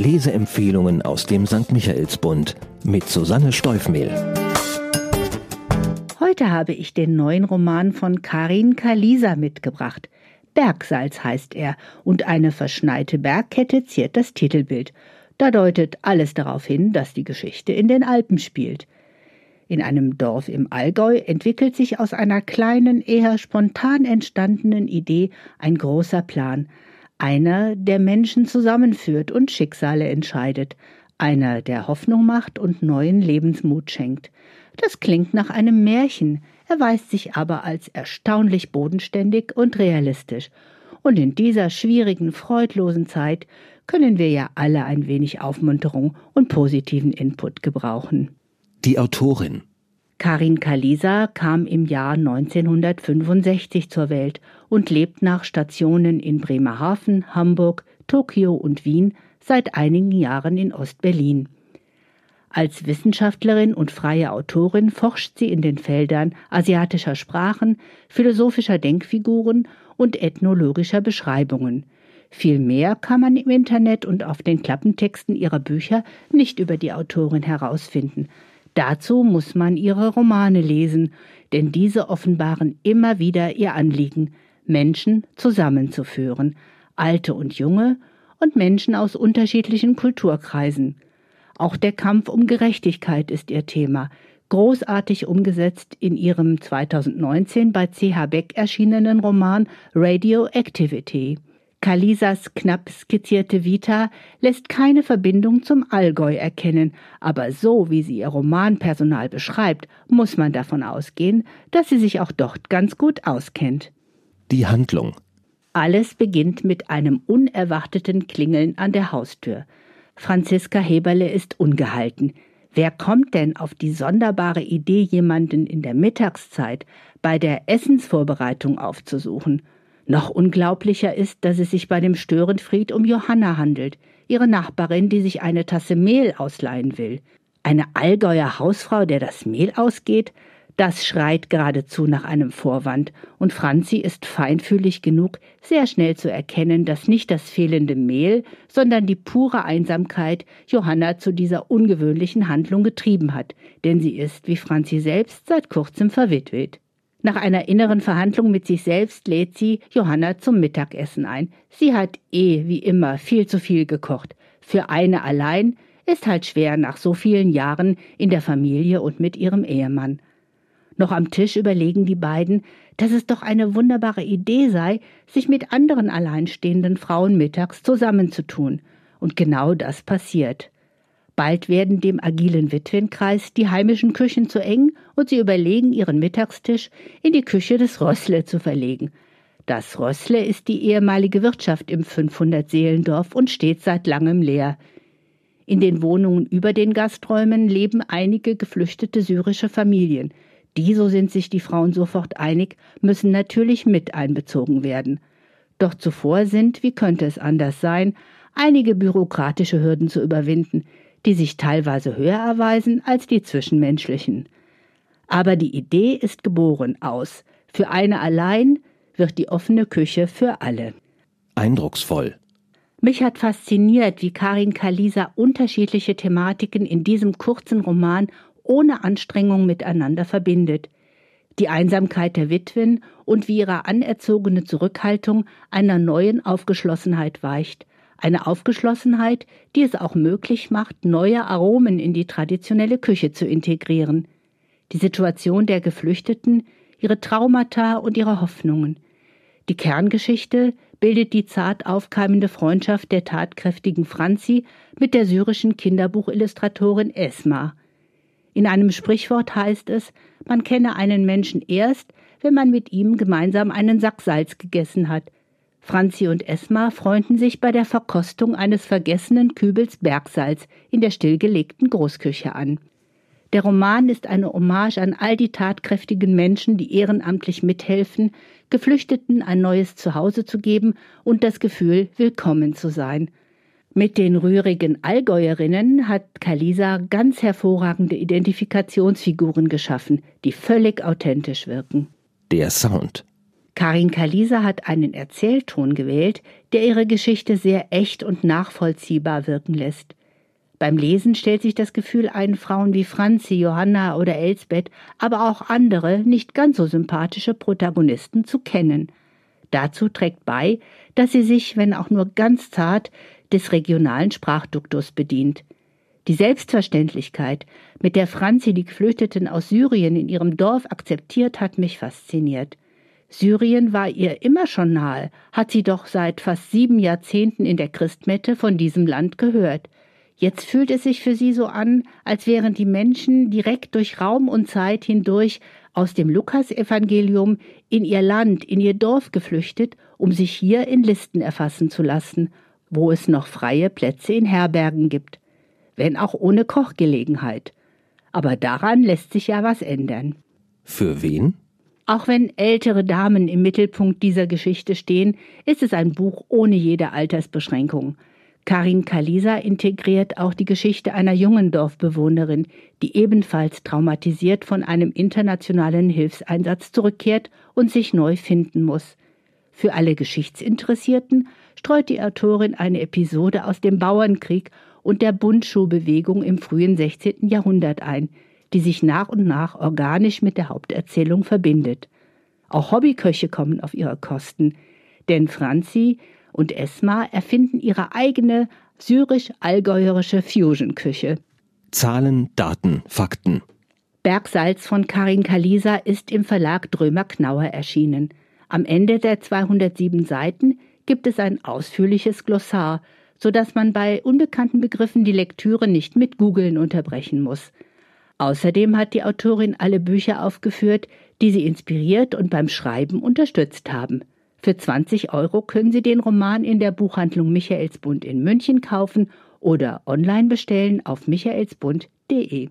Leseempfehlungen aus dem St. Michaelsbund mit Susanne Steufmehl. Heute habe ich den neuen Roman von Karin Kalisa mitgebracht. Bergsalz heißt er, und eine verschneite Bergkette ziert das Titelbild. Da deutet alles darauf hin, dass die Geschichte in den Alpen spielt. In einem Dorf im Allgäu entwickelt sich aus einer kleinen, eher spontan entstandenen Idee ein großer Plan. Einer, der Menschen zusammenführt und Schicksale entscheidet. Einer, der Hoffnung macht und neuen Lebensmut schenkt. Das klingt nach einem Märchen, erweist sich aber als erstaunlich bodenständig und realistisch. Und in dieser schwierigen, freudlosen Zeit können wir ja alle ein wenig Aufmunterung und positiven Input gebrauchen. Die Autorin Karin Kalisa kam im Jahr 1965 zur Welt und lebt nach Stationen in Bremerhaven, Hamburg, Tokio und Wien seit einigen Jahren in Ostberlin. Als Wissenschaftlerin und freie Autorin forscht sie in den Feldern asiatischer Sprachen, philosophischer Denkfiguren und ethnologischer Beschreibungen. Viel mehr kann man im Internet und auf den Klappentexten ihrer Bücher nicht über die Autorin herausfinden. Dazu muss man ihre Romane lesen, denn diese offenbaren immer wieder ihr Anliegen, Menschen zusammenzuführen, alte und junge und Menschen aus unterschiedlichen Kulturkreisen. Auch der Kampf um Gerechtigkeit ist ihr Thema, großartig umgesetzt in ihrem 2019 bei CH Beck erschienenen Roman Radioactivity. Kalisas knapp skizzierte Vita lässt keine Verbindung zum Allgäu erkennen, aber so wie sie ihr Romanpersonal beschreibt, muss man davon ausgehen, dass sie sich auch dort ganz gut auskennt. Die Handlung. Alles beginnt mit einem unerwarteten Klingeln an der Haustür. Franziska Heberle ist ungehalten. Wer kommt denn auf die sonderbare Idee, jemanden in der Mittagszeit bei der Essensvorbereitung aufzusuchen? Noch unglaublicher ist, dass es sich bei dem Störenfried um Johanna handelt, ihre Nachbarin, die sich eine Tasse Mehl ausleihen will. Eine Allgäuer Hausfrau, der das Mehl ausgeht, das schreit geradezu nach einem Vorwand, und Franzi ist feinfühlig genug, sehr schnell zu erkennen, dass nicht das fehlende Mehl, sondern die pure Einsamkeit Johanna zu dieser ungewöhnlichen Handlung getrieben hat, denn sie ist, wie Franzi selbst, seit kurzem verwitwet. Nach einer inneren Verhandlung mit sich selbst lädt sie Johanna zum Mittagessen ein. Sie hat eh wie immer viel zu viel gekocht. Für eine allein ist halt schwer nach so vielen Jahren in der Familie und mit ihrem Ehemann. Noch am Tisch überlegen die beiden, dass es doch eine wunderbare Idee sei, sich mit anderen alleinstehenden Frauen mittags zusammenzutun. Und genau das passiert. Bald werden dem agilen Witwenkreis die heimischen Küchen zu eng und sie überlegen, ihren Mittagstisch in die Küche des Rössle zu verlegen. Das Rössle ist die ehemalige Wirtschaft im 500-Seelendorf und steht seit langem leer. In den Wohnungen über den Gasträumen leben einige geflüchtete syrische Familien. Die, so sind sich die Frauen sofort einig, müssen natürlich mit einbezogen werden. Doch zuvor sind, wie könnte es anders sein, einige bürokratische Hürden zu überwinden, die sich teilweise höher erweisen als die zwischenmenschlichen. Aber die Idee ist geboren aus. Für eine allein wird die offene Küche für alle. Eindrucksvoll. Mich hat fasziniert, wie Karin Kalisa unterschiedliche Thematiken in diesem kurzen Roman ohne Anstrengung miteinander verbindet. Die Einsamkeit der Witwen und wie ihre anerzogene Zurückhaltung einer neuen Aufgeschlossenheit weicht, eine Aufgeschlossenheit, die es auch möglich macht, neue Aromen in die traditionelle Küche zu integrieren. Die Situation der Geflüchteten, ihre Traumata und ihre Hoffnungen. Die Kerngeschichte bildet die zart aufkeimende Freundschaft der tatkräftigen Franzi mit der syrischen Kinderbuchillustratorin Esma. In einem Sprichwort heißt es, man kenne einen Menschen erst, wenn man mit ihm gemeinsam einen Sack Salz gegessen hat, Franzi und Esma freunden sich bei der Verkostung eines vergessenen Kübels Bergsalz in der stillgelegten Großküche an. Der Roman ist eine Hommage an all die tatkräftigen Menschen, die ehrenamtlich mithelfen, Geflüchteten ein neues Zuhause zu geben und das Gefühl, willkommen zu sein. Mit den rührigen Allgäuerinnen hat Kalisa ganz hervorragende Identifikationsfiguren geschaffen, die völlig authentisch wirken. Der Sound. Karin Kalisa hat einen Erzählton gewählt, der ihre Geschichte sehr echt und nachvollziehbar wirken lässt. Beim Lesen stellt sich das Gefühl ein, Frauen wie Franzi, Johanna oder Elsbeth, aber auch andere, nicht ganz so sympathische Protagonisten zu kennen. Dazu trägt bei, dass sie sich, wenn auch nur ganz zart, des regionalen Sprachduktus bedient. Die Selbstverständlichkeit, mit der Franzi die Geflüchteten aus Syrien in ihrem Dorf akzeptiert, hat mich fasziniert. Syrien war ihr immer schon nahe, hat sie doch seit fast sieben Jahrzehnten in der Christmette von diesem Land gehört. Jetzt fühlt es sich für sie so an, als wären die Menschen direkt durch Raum und Zeit hindurch aus dem Lukasevangelium in ihr Land, in ihr Dorf geflüchtet, um sich hier in Listen erfassen zu lassen, wo es noch freie Plätze in Herbergen gibt, wenn auch ohne Kochgelegenheit. Aber daran lässt sich ja was ändern. Für wen? Auch wenn ältere Damen im Mittelpunkt dieser Geschichte stehen, ist es ein Buch ohne jede Altersbeschränkung. Karin Kalisa integriert auch die Geschichte einer jungen Dorfbewohnerin, die ebenfalls traumatisiert von einem internationalen Hilfseinsatz zurückkehrt und sich neu finden muss. Für alle Geschichtsinteressierten streut die Autorin eine Episode aus dem Bauernkrieg und der Bundschuhbewegung im frühen 16. Jahrhundert ein – die sich nach und nach organisch mit der Haupterzählung verbindet. Auch Hobbyköche kommen auf ihre Kosten, denn Franzi und Esma erfinden ihre eigene syrisch-allgäuerische Fusion-Küche. Zahlen, Daten, Fakten. Bergsalz von Karin Kalisa ist im Verlag Drömer Knauer erschienen. Am Ende der 207 Seiten gibt es ein ausführliches Glossar, so dass man bei unbekannten Begriffen die Lektüre nicht mit Googeln unterbrechen muss. Außerdem hat die Autorin alle Bücher aufgeführt, die sie inspiriert und beim Schreiben unterstützt haben. Für 20 Euro können Sie den Roman in der Buchhandlung Michaelsbund in München kaufen oder online bestellen auf michaelsbund.de.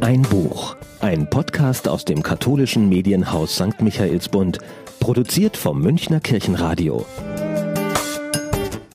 Ein Buch, ein Podcast aus dem katholischen Medienhaus St. Michaelsbund, produziert vom Münchner Kirchenradio.